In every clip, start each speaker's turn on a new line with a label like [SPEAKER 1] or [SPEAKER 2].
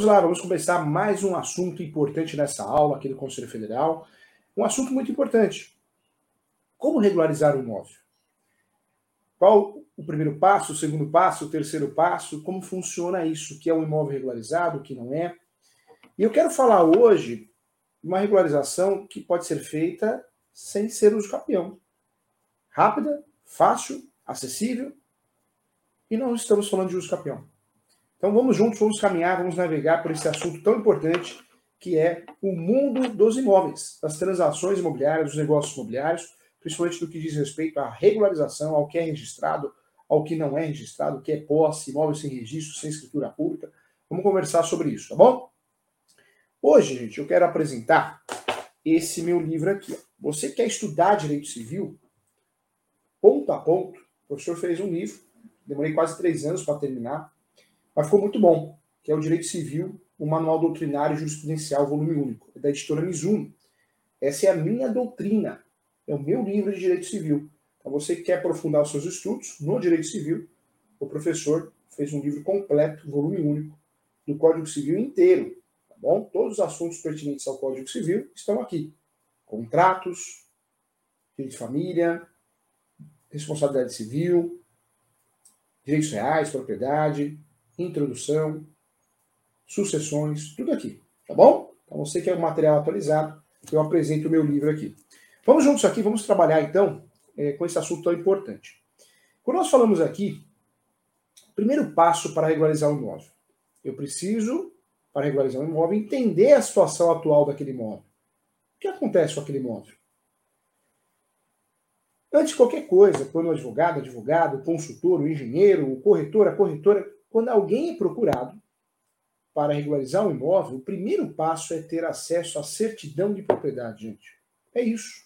[SPEAKER 1] Vamos lá, vamos começar mais um assunto importante nessa aula aqui do Conselho Federal. Um assunto muito importante. Como regularizar o imóvel? Qual o primeiro passo, o segundo passo, o terceiro passo? Como funciona isso? O que é um imóvel regularizado, o que não é? E eu quero falar hoje uma regularização que pode ser feita sem ser uso campeão. Rápida, fácil, acessível. E não estamos falando de uso campeão. Então vamos juntos, vamos caminhar, vamos navegar por esse assunto tão importante que é o mundo dos imóveis, das transações imobiliárias, dos negócios imobiliários, principalmente no que diz respeito à regularização, ao que é registrado, ao que não é registrado, o que é posse, imóvel sem registro, sem escritura pública. Vamos conversar sobre isso, tá bom? Hoje, gente, eu quero apresentar esse meu livro aqui. Você quer estudar direito civil? Ponto a ponto. O professor fez um livro, demorei quase três anos para terminar mas ficou muito bom, que é o Direito Civil, o Manual Doutrinário Jurisprudencial, volume único, é da editora Mizuno. Essa é a minha doutrina, é o meu livro de Direito Civil. Então, você que quer aprofundar os seus estudos no Direito Civil, o professor fez um livro completo, volume único, do Código Civil inteiro, tá bom? Todos os assuntos pertinentes ao Código Civil estão aqui. Contratos, direito de família, responsabilidade civil, direitos reais, propriedade, introdução, sucessões, tudo aqui, tá bom? Então você quer um material atualizado, eu apresento o meu livro aqui. Vamos juntos aqui, vamos trabalhar então é, com esse assunto tão importante. Quando nós falamos aqui, primeiro passo para regularizar o imóvel. Eu preciso, para regularizar o imóvel, entender a situação atual daquele imóvel. O que acontece com aquele imóvel? Antes de qualquer coisa, quando o advogado, advogado, o consultor, o engenheiro, o corretor, a corretora quando alguém é procurado para regularizar um imóvel, o primeiro passo é ter acesso à certidão de propriedade, gente. É isso.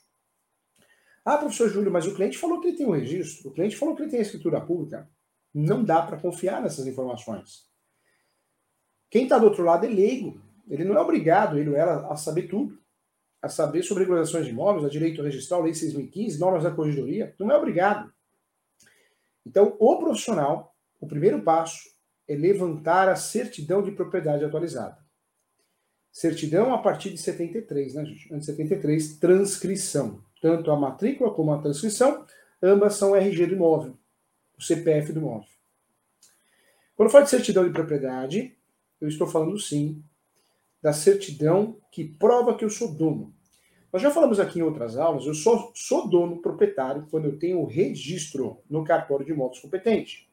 [SPEAKER 1] Ah, professor Júlio, mas o cliente falou que ele tem um registro, o cliente falou que ele tem a escritura pública. Não dá para confiar nessas informações. Quem está do outro lado é leigo. Ele não é obrigado, ele ou ela, a saber tudo. A saber sobre regularizações de imóveis, a direito registral, lei 6.015, normas da corregedoria. Não é obrigado. Então, o profissional, o primeiro passo é levantar a certidão de propriedade atualizada. Certidão a partir de 73, né, gente? Antes de 73, transcrição. Tanto a matrícula como a transcrição, ambas são RG do imóvel, o CPF do imóvel. Quando eu falo de certidão de propriedade, eu estou falando sim da certidão que prova que eu sou dono. Nós já falamos aqui em outras aulas, eu sou, sou dono proprietário quando eu tenho o registro no cartório de imóveis competente.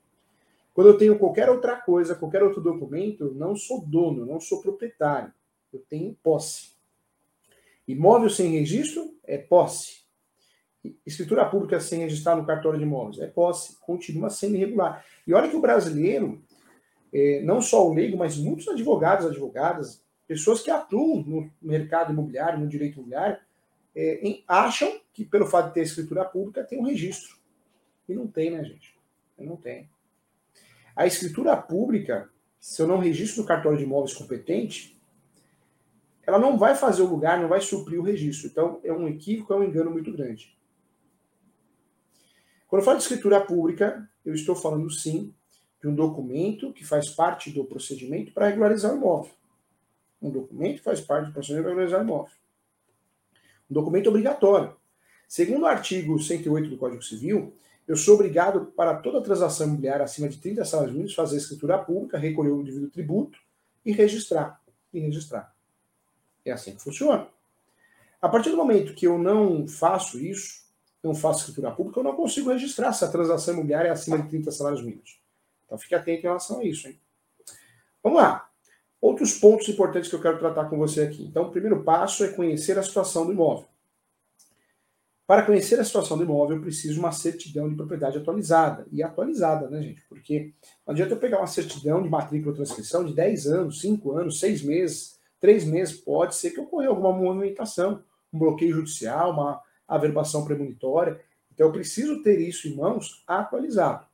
[SPEAKER 1] Quando eu tenho qualquer outra coisa, qualquer outro documento, eu não sou dono, não sou proprietário. Eu tenho posse. Imóvel sem registro é posse. Escritura pública sem registrar no cartório de imóveis é posse. Continua sendo irregular. E olha que o brasileiro, é, não só o leigo, mas muitos advogados, advogadas, pessoas que atuam no mercado imobiliário, no direito imobiliário, é, acham que pelo fato de ter escritura pública tem um registro. E não tem, né, gente? Não tem. A escritura pública, se eu não registro no cartório de imóveis competente, ela não vai fazer o lugar, não vai suprir o registro. Então, é um equívoco, é um engano muito grande. Quando eu falo de escritura pública, eu estou falando sim de um documento que faz parte do procedimento para regularizar o imóvel. Um documento que faz parte do procedimento para regularizar o imóvel. Um documento obrigatório. Segundo o artigo 108 do Código Civil, eu sou obrigado, para toda transação imobiliária acima de 30 salários mínimos, fazer escritura pública, recolher o devido tributo e registrar. E registrar. É assim que funciona. A partir do momento que eu não faço isso, não faço escritura pública, eu não consigo registrar se a transação imobiliária é acima de 30 salários mínimos. Então fique atento em relação a isso. Hein? Vamos lá. Outros pontos importantes que eu quero tratar com você aqui. Então, o primeiro passo é conhecer a situação do imóvel. Para conhecer a situação do imóvel, eu preciso de uma certidão de propriedade atualizada. E atualizada, né, gente? Porque não adianta eu pegar uma certidão de matrícula ou transcrição de 10 anos, 5 anos, 6 meses, 3 meses. Pode ser que ocorra alguma movimentação, um bloqueio judicial, uma averbação premonitória. Então, eu preciso ter isso em mãos atualizado.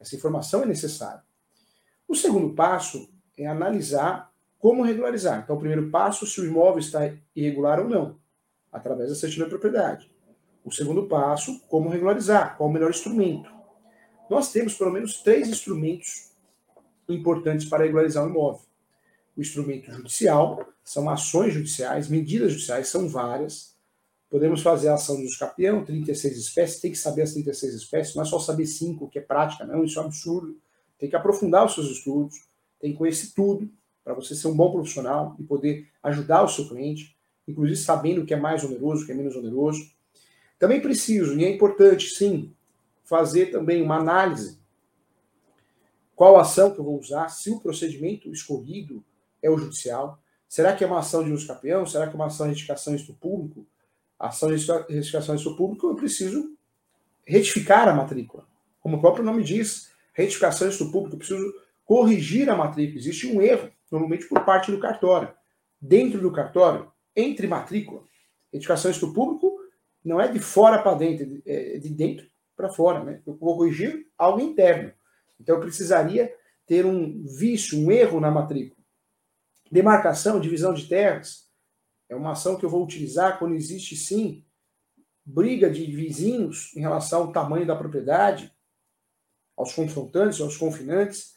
[SPEAKER 1] Essa informação é necessária. O segundo passo é analisar como regularizar. Então, o primeiro passo, se o imóvel está irregular ou não, através da certidão de propriedade. O segundo passo, como regularizar, qual o melhor instrumento. Nós temos pelo menos três instrumentos importantes para regularizar um imóvel. o instrumento judicial, são ações judiciais, medidas judiciais, são várias. Podemos fazer a ação de escapião, 36 espécies, tem que saber as 36 espécies, não é só saber cinco, que é prática, não, isso é um absurdo. Tem que aprofundar os seus estudos, tem que conhecer tudo, para você ser um bom profissional e poder ajudar o seu cliente, inclusive sabendo o que é mais oneroso, o que é menos oneroso. Também preciso, e é importante, sim, fazer também uma análise. Qual ação que eu vou usar, se o procedimento escolhido é o judicial, será que é uma ação de uso capião, será que é uma ação de retificação em público? Ação de retificação em público, eu preciso retificar a matrícula. Como o próprio nome diz, retificação em público, eu preciso corrigir a matrícula. Existe um erro, normalmente por parte do cartório. Dentro do cartório, entre matrícula, retificação em público não é de fora para dentro, é de dentro para fora. Né? Eu vou corrigir algo interno. Então eu precisaria ter um vício, um erro na matrícula. Demarcação, divisão de terras, é uma ação que eu vou utilizar quando existe sim briga de vizinhos em relação ao tamanho da propriedade, aos confrontantes, aos confinantes.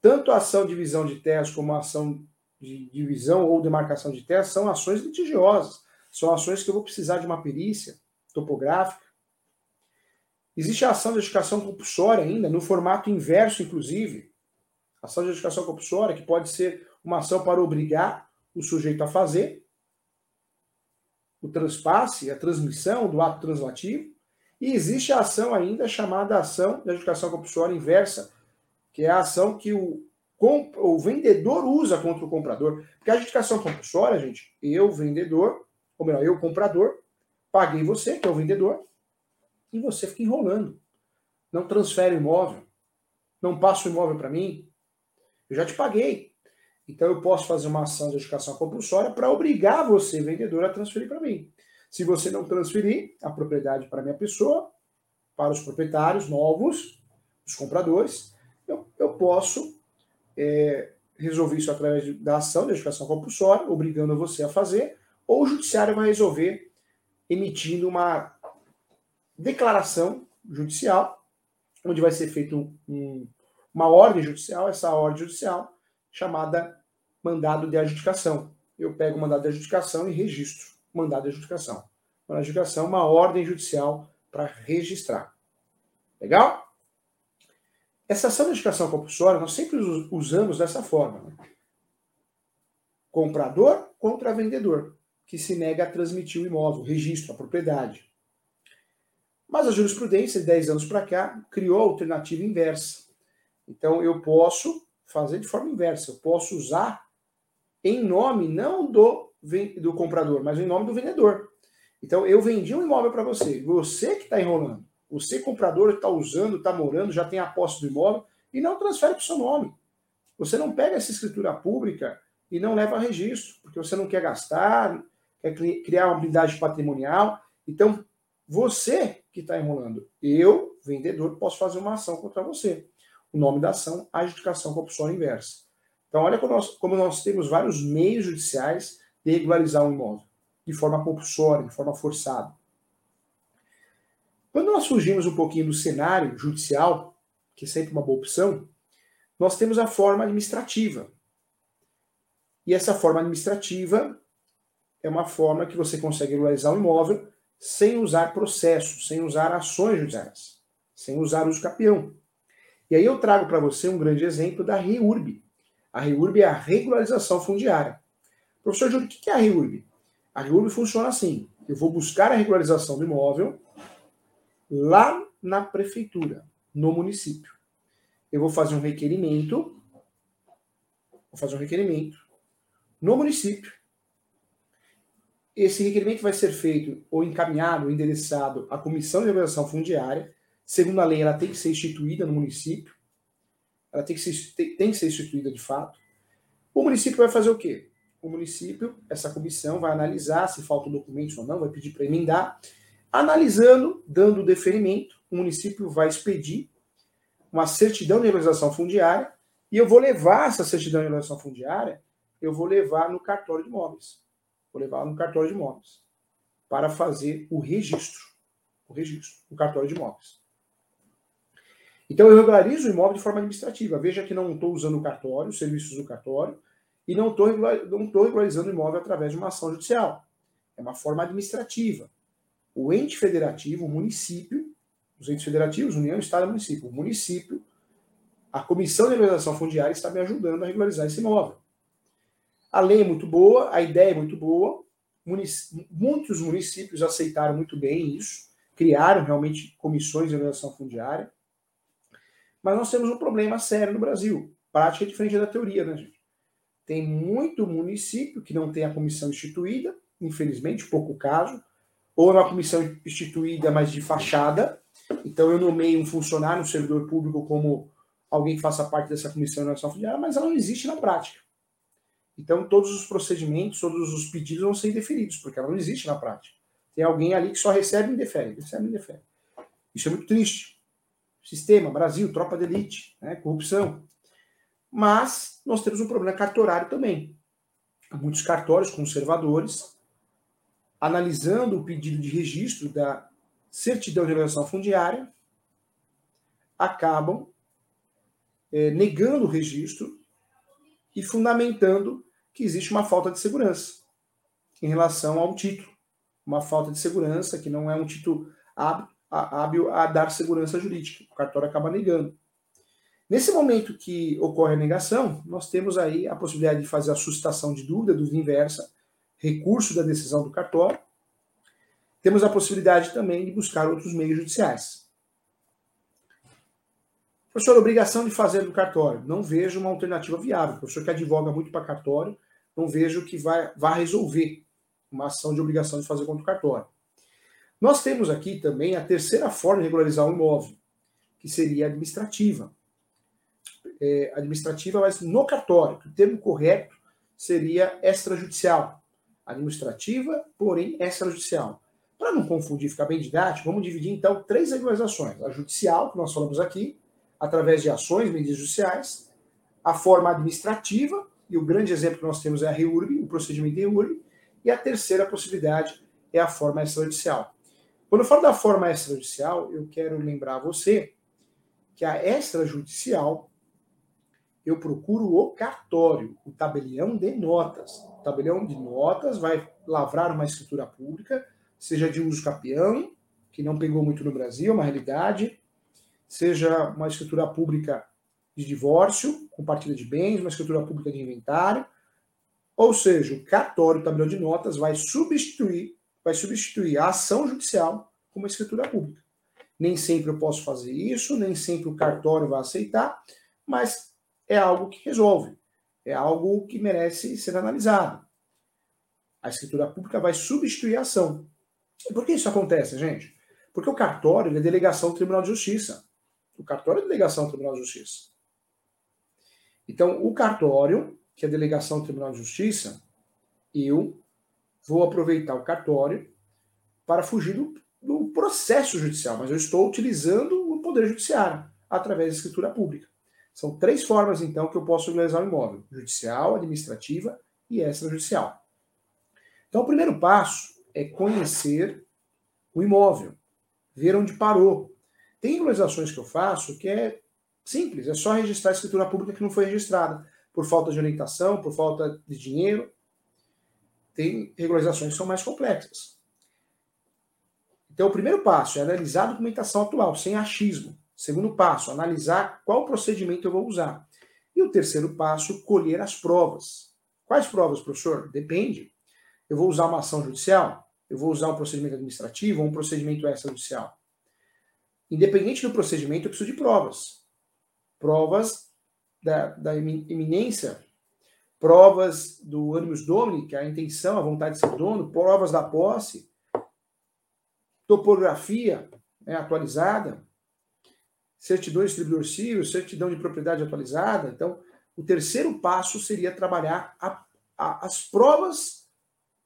[SPEAKER 1] Tanto a ação de divisão de terras como a ação de divisão ou demarcação de terras são ações litigiosas. São ações que eu vou precisar de uma perícia topográfica. Existe a ação de educação compulsória ainda, no formato inverso, inclusive. Ação de educação compulsória, que pode ser uma ação para obrigar o sujeito a fazer o transpasse, a transmissão do ato translativo. E existe a ação ainda chamada ação de educação compulsória inversa, que é a ação que o, o vendedor usa contra o comprador. Porque a educação compulsória, gente, eu, vendedor, ou melhor, eu, comprador, paguei você, que é o vendedor, e você fica enrolando. Não transfere o imóvel, não passa o imóvel para mim. Eu já te paguei. Então eu posso fazer uma ação de educação compulsória para obrigar você, vendedor, a transferir para mim. Se você não transferir a propriedade para minha pessoa, para os proprietários novos, os compradores, eu, eu posso é, resolver isso através da ação de educação compulsória, obrigando você a fazer, ou o judiciário vai resolver emitindo uma declaração judicial, onde vai ser feita um, uma ordem judicial, essa ordem judicial chamada mandado de adjudicação. Eu pego o mandado de adjudicação e registro o mandado de adjudicação. De adjudicação é uma ordem judicial para registrar. Legal? Essa ação de adjudicação compulsória nós sempre usamos dessa forma. Né? Comprador contra vendedor, que se nega a transmitir o imóvel, o registro, a propriedade. Mas a jurisprudência, de 10 anos para cá, criou a alternativa inversa. Então, eu posso fazer de forma inversa. Eu posso usar em nome não do, do comprador, mas em nome do vendedor. Então, eu vendi um imóvel para você. Você que está enrolando. Você, comprador, está usando, está morando, já tem a posse do imóvel e não transfere para o seu nome. Você não pega essa escritura pública e não leva registro, porque você não quer gastar, quer criar uma habilidade patrimonial. Então, você que está enrolando. Eu, vendedor, posso fazer uma ação contra você. O nome da ação, adjudicação compulsória inversa. Então, olha como nós, como nós temos vários meios judiciais de regularizar um imóvel, de forma compulsória, de forma forçada. Quando nós fugimos um pouquinho do cenário judicial, que é sempre uma boa opção, nós temos a forma administrativa. E essa forma administrativa é uma forma que você consegue regularizar um imóvel sem usar processos, sem usar ações judiciais, sem usar uso capião. E aí eu trago para você um grande exemplo da REURB. A REURB é a regularização fundiária. Professor Júlio, o que é a REURB? A REURB funciona assim: eu vou buscar a regularização do imóvel lá na prefeitura, no município. Eu vou fazer um requerimento, vou fazer um requerimento no município esse requerimento vai ser feito ou encaminhado, ou endereçado à Comissão de Regulação Fundiária. Segundo a lei, ela tem que ser instituída no município. Ela tem que ser, tem que ser instituída de fato. O município vai fazer o quê? O município, essa comissão, vai analisar se faltam documentos ou não, vai pedir para emendar. Analisando, dando o deferimento, o município vai expedir uma certidão de regulação fundiária e eu vou levar essa certidão de regulação fundiária, eu vou levar no cartório de imóveis. Vou levar no cartório de imóveis para fazer o registro. O registro no cartório de imóveis. Então eu regularizo o imóvel de forma administrativa. Veja que não estou usando o cartório, os serviços do cartório, e não estou regularizando o imóvel através de uma ação judicial. É uma forma administrativa. O ente federativo, o município, os entes federativos, União, Estado e Município, o município, a Comissão de Regularização Fundiária está me ajudando a regularizar esse imóvel. A lei é muito boa, a ideia é muito boa, munic muitos municípios aceitaram muito bem isso, criaram realmente comissões de regulação fundiária, mas nós temos um problema sério no Brasil. Prática é diferente da teoria, né, gente? Tem muito município que não tem a comissão instituída, infelizmente, pouco caso, ou é uma comissão instituída, mas de fachada. Então eu nomeio um funcionário, um servidor público, como alguém que faça parte dessa comissão de regulação fundiária, mas ela não existe na prática. Então todos os procedimentos, todos os pedidos vão ser indeferidos, porque ela não existe na prática. Tem alguém ali que só recebe e indefere, recebe e indefere. Isso é muito triste. Sistema, Brasil, tropa de elite, né, corrupção. Mas nós temos um problema cartorário também. Muitos cartórios conservadores, analisando o pedido de registro da certidão de regulação fundiária, acabam é, negando o registro e fundamentando que existe uma falta de segurança em relação ao título. Uma falta de segurança que não é um título hábil a dar segurança jurídica. O cartório acaba negando. Nesse momento que ocorre a negação, nós temos aí a possibilidade de fazer a suscitação de dúvida, dúvida inversa, recurso da decisão do cartório. Temos a possibilidade também de buscar outros meios judiciais. Professor, obrigação de fazer do cartório. Não vejo uma alternativa viável. Professor que advoga muito para cartório, não vejo que vai, vai resolver uma ação de obrigação de fazer contra o cartório. Nós temos aqui também a terceira forma de regularizar um imóvel, que seria administrativa. É, administrativa, mas no cartório. O termo correto seria extrajudicial. Administrativa, porém extrajudicial. Para não confundir, ficar bem didático, vamos dividir então três regularizações. A judicial, que nós falamos aqui, através de ações, medidas judiciais, a forma administrativa, e o grande exemplo que nós temos é a REURB, o procedimento de REURB, e a terceira possibilidade é a forma extrajudicial. Quando eu falo da forma extrajudicial, eu quero lembrar você que a extrajudicial eu procuro o cartório, o tabelião de notas. O tabelião de notas vai lavrar uma escritura pública, seja de uso capião, que não pegou muito no Brasil, é uma realidade, seja uma escritura pública de divórcio, com partilha de bens, uma escritura pública de inventário, ou seja, o cartório, o tabelião de notas, vai substituir, vai substituir a ação judicial com uma escritura pública. Nem sempre eu posso fazer isso, nem sempre o cartório vai aceitar, mas é algo que resolve, é algo que merece ser analisado. A escritura pública vai substituir a ação. E por que isso acontece, gente? Porque o cartório é delegação do Tribunal de Justiça. O cartório é delegação do Tribunal de Justiça. Então, o cartório, que é delegação do Tribunal de Justiça, eu vou aproveitar o cartório para fugir do, do processo judicial, mas eu estou utilizando o poder judiciário através da escritura pública. São três formas, então, que eu posso legalizar o imóvel: judicial, administrativa e extrajudicial. Então, o primeiro passo é conhecer o imóvel, ver onde parou, tem regularizações que eu faço que é simples, é só registrar a escritura pública que não foi registrada, por falta de orientação, por falta de dinheiro. Tem regularizações que são mais complexas. Então, o primeiro passo é analisar a documentação atual, sem achismo. Segundo passo, analisar qual procedimento eu vou usar. E o terceiro passo, colher as provas. Quais provas, professor? Depende. Eu vou usar uma ação judicial? Eu vou usar um procedimento administrativo ou um procedimento extrajudicial? Independente do procedimento, eu preciso de provas. Provas da, da iminência, provas do animus domini, que é a intenção, a vontade de ser dono, provas da posse, topografia né, atualizada, certidão de distribuidor civil, certidão de propriedade atualizada. Então, o terceiro passo seria trabalhar a, a, as provas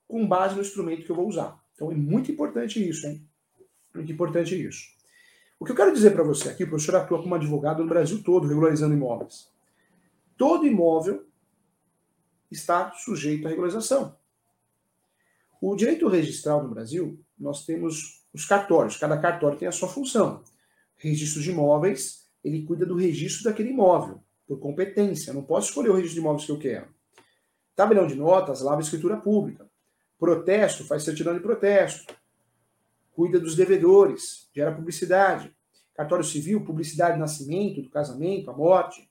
[SPEAKER 1] com base no instrumento que eu vou usar. Então, é muito importante isso, hein? Muito importante isso. O que eu quero dizer para você aqui, o professor atua como advogado no Brasil todo, regularizando imóveis. Todo imóvel está sujeito à regularização. O direito registral no Brasil, nós temos os cartórios, cada cartório tem a sua função. Registro de imóveis, ele cuida do registro daquele imóvel, por competência. Eu não posso escolher o registro de imóveis que eu quero. Tabelião de notas, lava escritura pública. Protesto, faz certidão de protesto. Cuida dos devedores, gera publicidade. Cartório civil, publicidade de nascimento, do casamento, a morte.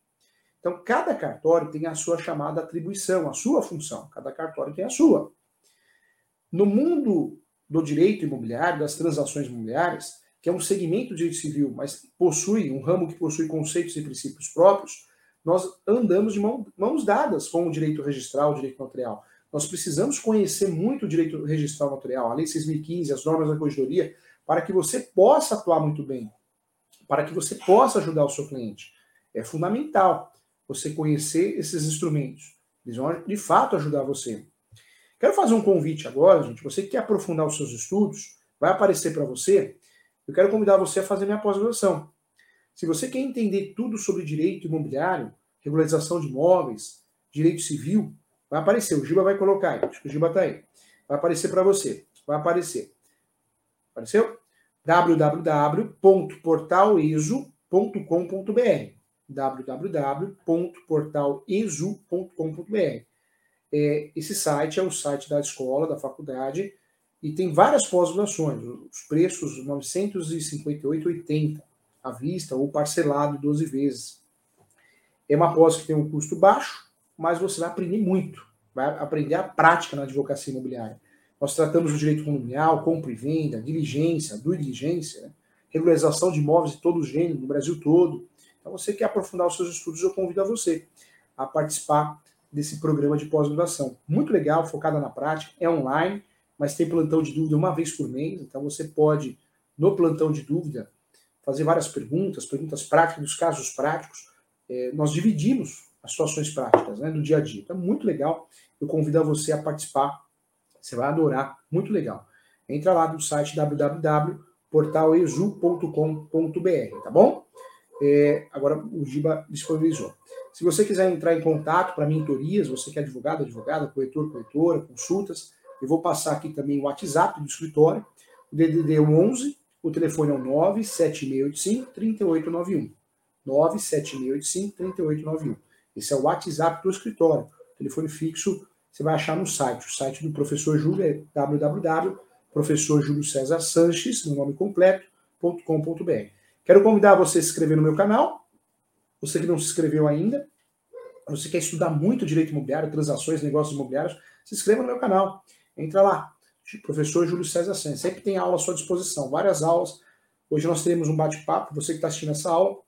[SPEAKER 1] Então, cada cartório tem a sua chamada atribuição, a sua função. Cada cartório tem a sua. No mundo do direito imobiliário, das transações imobiliárias, que é um segmento do direito civil, mas possui um ramo que possui conceitos e princípios próprios, nós andamos de mãos dadas com o direito registral, o direito notarial. Nós precisamos conhecer muito o direito registral notarial, a Lei 6.015, as normas da corregedoria, para que você possa atuar muito bem, para que você possa ajudar o seu cliente. É fundamental você conhecer esses instrumentos. Eles vão, de fato, ajudar você. Quero fazer um convite agora, gente. Você que quer aprofundar os seus estudos, vai aparecer para você. Eu quero convidar você a fazer minha pós-graduação. Se você quer entender tudo sobre direito imobiliário, regularização de imóveis, direito civil, vai aparecer. O Giba vai colocar aí. Acho que o Giba está aí. Vai aparecer para você. Vai aparecer. Apareceu? www.portaleso.com.br www.portalesu.com.br é, Esse site é o site da escola, da faculdade, e tem várias pós-graduações. Os preços 958,80 à vista ou parcelado 12 vezes. É uma pós que tem um custo baixo, mas você vai aprender muito. Vai aprender a prática na advocacia imobiliária. Nós tratamos o direito condominial, compra e venda, diligência, due diligência, né? regularização de imóveis de todo gênero, no Brasil todo. Então, você quer aprofundar os seus estudos, eu convido a você a participar desse programa de pós-graduação. Muito legal, focada na prática, é online, mas tem plantão de dúvida uma vez por mês, então você pode, no plantão de dúvida, fazer várias perguntas, perguntas práticas, dos casos práticos. É, nós dividimos as situações práticas né, do dia a dia. Então, é muito legal. Eu convido a você a participar. Você vai adorar. Muito legal. Entra lá no site www.portalesu.com.br, tá bom? É, agora o Giba disponibilizou. Se você quiser entrar em contato para mentorias, você que é advogado, advogada, corretor, corretora, consultas, eu vou passar aqui também o WhatsApp do escritório, o DDD 11 o telefone é o 97685-3891. 97685-3891. Esse é o WhatsApp do escritório. Telefone fixo você vai achar no site. O site do professor Júlio é www.professorjuliocesarsanches, no nome completo.com.br. Quero convidar você a se inscrever no meu canal. Você que não se inscreveu ainda, você quer estudar muito direito imobiliário, transações, negócios imobiliários, se inscreva no meu canal. Entra lá, professor Júlio César Santos. Sempre tem aula à sua disposição, várias aulas. Hoje nós teremos um bate-papo. Você que está assistindo essa aula,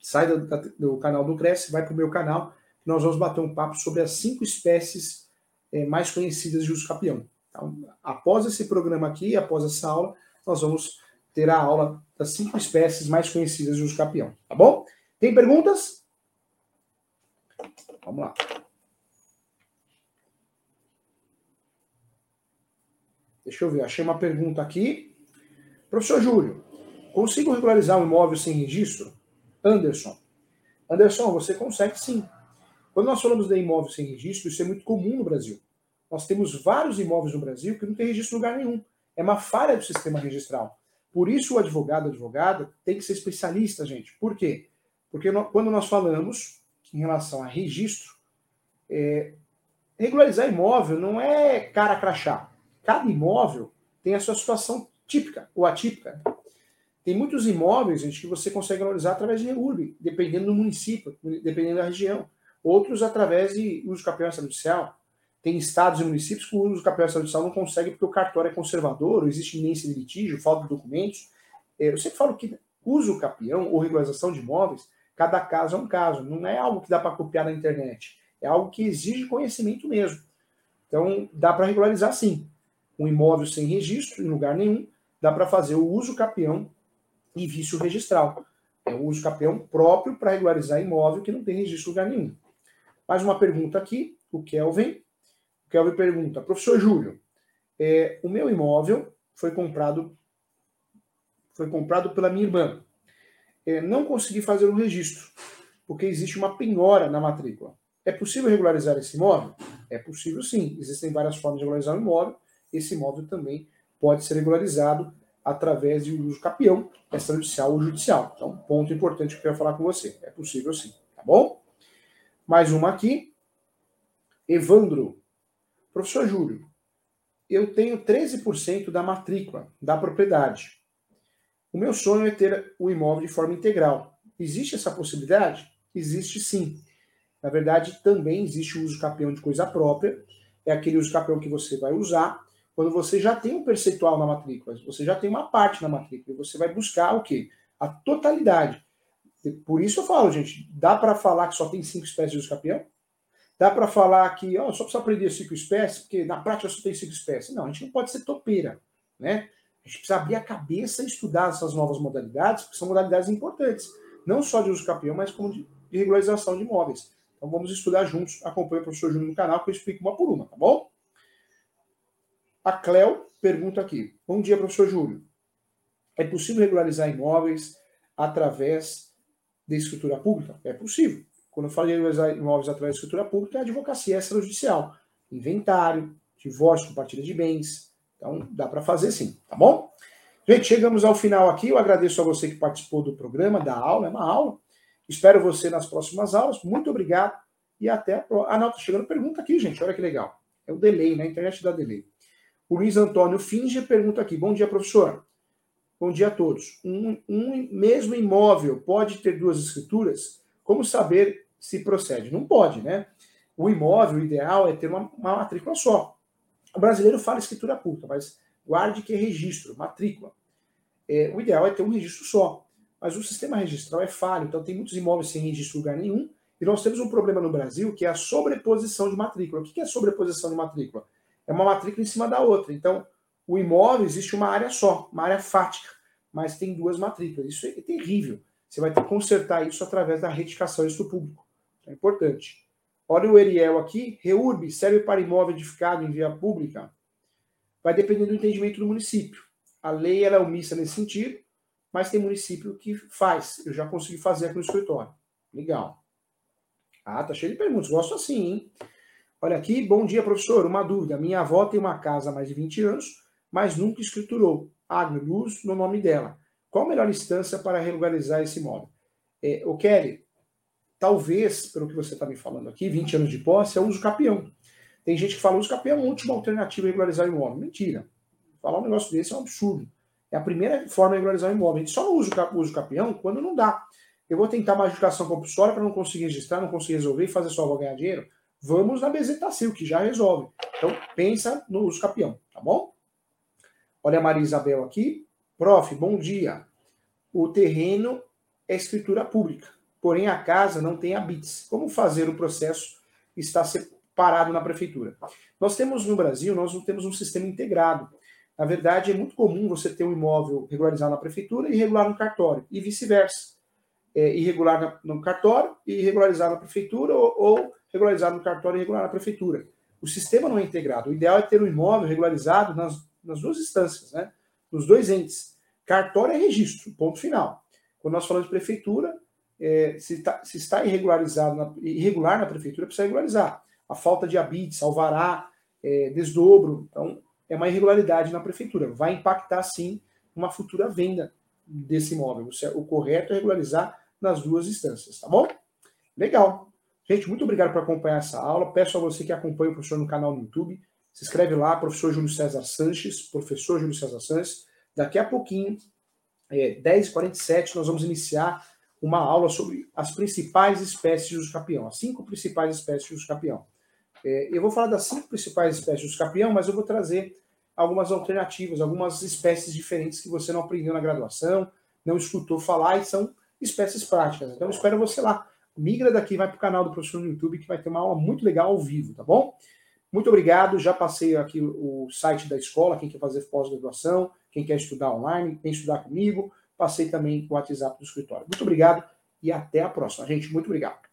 [SPEAKER 1] sai do, do canal do Cresce, vai para o meu canal, nós vamos bater um papo sobre as cinco espécies é, mais conhecidas de uso capião. Então, após esse programa aqui, após essa aula, nós vamos ter a aula das cinco espécies mais conhecidas de uso capião. Tá bom? Tem perguntas? Vamos lá. Deixa eu ver, achei uma pergunta aqui. Professor Júlio, consigo regularizar um imóvel sem registro? Anderson. Anderson, você consegue sim. Quando nós falamos de imóvel sem registro, isso é muito comum no Brasil. Nós temos vários imóveis no Brasil que não tem registro em lugar nenhum. É uma falha do sistema registral. Por isso o advogado, advogada, tem que ser especialista, gente. Por quê? Porque quando nós falamos em relação a registro, é, regularizar imóvel não é cara crachá cada imóvel tem a sua situação típica ou atípica. Tem muitos imóveis, gente, que você consegue analisar através de REURB, dependendo do município, dependendo da região. Outros através de uso capião extrajudicial. Tem estados e municípios que o uso capião extrajudicial não consegue porque o cartório é conservador, ou existe iminência de litígio, falta de documentos. É, eu sempre falo que uso capião ou regularização de imóveis, cada caso é um caso. Não é algo que dá para copiar na internet. É algo que exige conhecimento mesmo. Então, dá para regularizar sim um imóvel sem registro, em lugar nenhum, dá para fazer o uso capião e vício registral. É o uso capião próprio para regularizar imóvel que não tem registro lugar nenhum. Mais uma pergunta aqui, o Kelvin. O Kelvin pergunta, professor Júlio, é, o meu imóvel foi comprado foi comprado pela minha irmã. É, não consegui fazer o registro, porque existe uma penhora na matrícula. É possível regularizar esse imóvel? É possível sim. Existem várias formas de regularizar o imóvel esse imóvel também pode ser regularizado através de uso capião, extrajudicial ou judicial. Então, ponto importante que eu quero falar com você. É possível sim, tá bom? Mais uma aqui. Evandro, professor Júlio, eu tenho 13% da matrícula da propriedade. O meu sonho é ter o imóvel de forma integral. Existe essa possibilidade? Existe sim. Na verdade, também existe o uso capião de coisa própria. É aquele uso capião que você vai usar quando você já tem um percentual na matrícula, você já tem uma parte na matrícula, você vai buscar o quê? A totalidade. Por isso eu falo, gente, dá para falar que só tem cinco espécies de capião? Dá para falar que só precisa aprender cinco espécies, porque na prática só tem cinco espécies. Não, a gente não pode ser topeira, né? A gente precisa abrir a cabeça e estudar essas novas modalidades, porque são modalidades importantes, não só de uso capião, mas como de, de regularização de imóveis. Então vamos estudar juntos. Acompanhe o professor Júnior no canal que eu explico uma por uma, tá bom? A Cléo pergunta aqui. Bom dia, professor Júlio. É possível regularizar imóveis através de escritura pública? É possível. Quando eu falo de regularizar imóveis através de escritura pública, é advocacia extrajudicial. Inventário, divórcio, compartilha de bens. Então, dá para fazer sim, tá bom? Gente, chegamos ao final aqui. Eu agradeço a você que participou do programa, da aula. É uma aula. Espero você nas próximas aulas. Muito obrigado e até a próxima. Ah, não, tá chegando pergunta aqui, gente. Olha que legal. É o delay, né? A internet dá delay. O Luiz Antônio Finge pergunta aqui. Bom dia, professor. Bom dia a todos. Um, um mesmo imóvel pode ter duas escrituras? Como saber se procede? Não pode, né? O imóvel o ideal é ter uma, uma matrícula só. O brasileiro fala escritura pública, mas guarde que é registro, matrícula. É, o ideal é ter um registro só. Mas o sistema registral é falho, então tem muitos imóveis sem registro em lugar nenhum. E nós temos um problema no Brasil que é a sobreposição de matrícula. O que é sobreposição de matrícula? É uma matrícula em cima da outra. Então, o imóvel existe uma área só, uma área fática, mas tem duas matrículas. Isso é terrível. Você vai ter que consertar isso através da retificação do público. É importante. Olha o Eriel aqui. REURB serve para imóvel edificado em via pública? Vai depender do entendimento do município. A lei ela é omissa nesse sentido, mas tem município que faz. Eu já consegui fazer aqui no escritório. Legal. Ah, tá cheio de perguntas. Gosto assim, hein? Olha aqui, bom dia, professor. Uma dúvida. Minha avó tem uma casa há mais de 20 anos, mas nunca escriturou. E luz no nome dela. Qual a melhor instância para regularizar esse imóvel? É, o Kelly, talvez, pelo que você está me falando aqui, 20 anos de posse é uso capião. Tem gente que fala uso capião é a última alternativa a regularizar o imóvel. Mentira. Falar um negócio desse é um absurdo. É a primeira forma de regularizar o imóvel. A gente só não usa o uso capião quando não dá. Eu vou tentar uma adjudicação compulsória para não conseguir registrar, não conseguir resolver e fazer só vou ganhar dinheiro. Vamos na bezetacil, que já resolve. Então, pensa no uso capião, tá bom? Olha a Maria Isabel aqui. Prof, bom dia. O terreno é escritura pública, porém a casa não tem habites. Como fazer o processo está separado na prefeitura? Nós temos no Brasil, nós não temos um sistema integrado. Na verdade, é muito comum você ter um imóvel regularizado na prefeitura e irregular no cartório, e vice-versa. É, irregular no cartório e irregularizado na prefeitura, ou, ou no cartório e irregular na prefeitura. O sistema não é integrado. O ideal é ter um imóvel regularizado nas, nas duas instâncias, né? nos dois entes. Cartório é registro, ponto final. Quando nós falamos de prefeitura, é, se, tá, se, está irregularizado na, irregular na prefeitura, precisa regularizar. A falta de habites, alvará, é, desdobro. Então, é uma irregularidade na prefeitura. Vai impactar, sim, uma futura venda desse imóvel. O correto é regularizar nas duas instâncias, tá bom? Legal. Gente, muito obrigado por acompanhar essa aula. Peço a você que acompanha o professor no canal no YouTube, se inscreve lá, professor Júlio César Sanches, professor Júlio César Sanches. Daqui a pouquinho, é, 10h47, nós vamos iniciar uma aula sobre as principais espécies de uso capião, as cinco principais espécies de uso capião. É, eu vou falar das cinco principais espécies de uso capião, mas eu vou trazer algumas alternativas, algumas espécies diferentes que você não aprendeu na graduação, não escutou falar e são espécies práticas. Então, espero você lá. Migra daqui, vai para o canal do professor no YouTube, que vai ter uma aula muito legal ao vivo, tá bom? Muito obrigado. Já passei aqui o site da escola, quem quer fazer pós-graduação, quem quer estudar online, quem estudar comigo. Passei também o WhatsApp do escritório. Muito obrigado e até a próxima, gente. Muito obrigado.